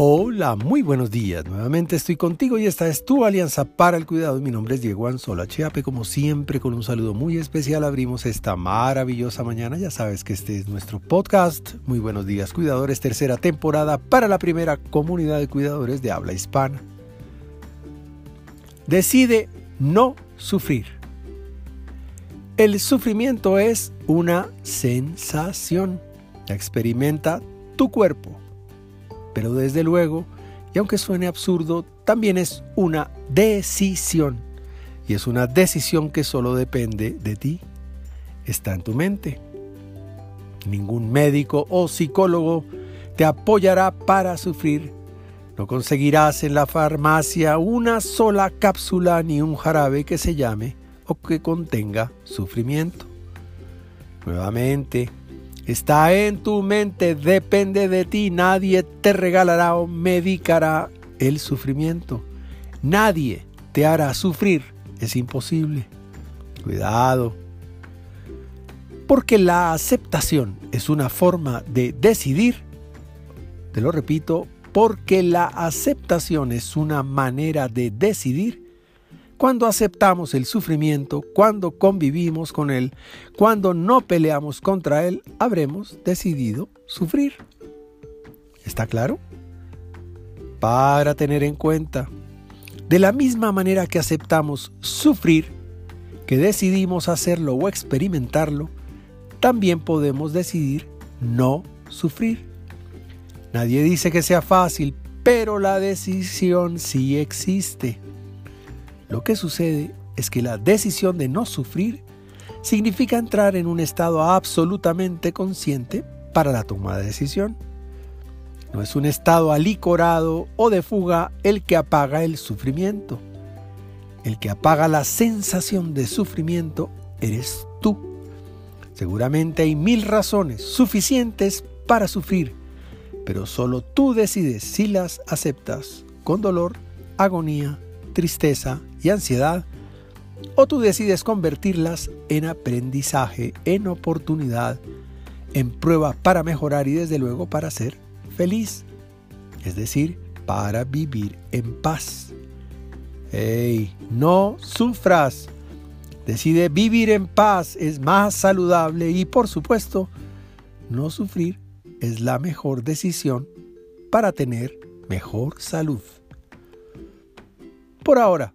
Hola, muy buenos días. Nuevamente estoy contigo y esta es tu alianza para el cuidado. Mi nombre es Diego Anzola Chiape. Como siempre, con un saludo muy especial abrimos esta maravillosa mañana. Ya sabes que este es nuestro podcast. Muy buenos días, cuidadores. Tercera temporada para la primera comunidad de cuidadores de habla hispana. Decide no sufrir. El sufrimiento es una sensación. Experimenta tu cuerpo pero desde luego, y aunque suene absurdo, también es una decisión. Y es una decisión que solo depende de ti. Está en tu mente. Ningún médico o psicólogo te apoyará para sufrir. No conseguirás en la farmacia una sola cápsula ni un jarabe que se llame o que contenga sufrimiento. Nuevamente, Está en tu mente, depende de ti. Nadie te regalará o medicará el sufrimiento. Nadie te hará sufrir. Es imposible. Cuidado. Porque la aceptación es una forma de decidir. Te lo repito, porque la aceptación es una manera de decidir cuando aceptamos el sufrimiento, cuando convivimos con él, cuando no peleamos contra él, habremos decidido sufrir. ¿Está claro? Para tener en cuenta, de la misma manera que aceptamos sufrir, que decidimos hacerlo o experimentarlo, también podemos decidir no sufrir. Nadie dice que sea fácil, pero la decisión sí existe. Lo que sucede es que la decisión de no sufrir significa entrar en un estado absolutamente consciente para la toma de decisión. No es un estado alicorado o de fuga el que apaga el sufrimiento. El que apaga la sensación de sufrimiento eres tú. Seguramente hay mil razones suficientes para sufrir, pero solo tú decides si las aceptas con dolor, agonía, tristeza y ansiedad, o tú decides convertirlas en aprendizaje, en oportunidad, en prueba para mejorar y desde luego para ser feliz, es decir, para vivir en paz. ¡Ey! No sufras. Decide vivir en paz, es más saludable y por supuesto, no sufrir es la mejor decisión para tener mejor salud. Por ahora,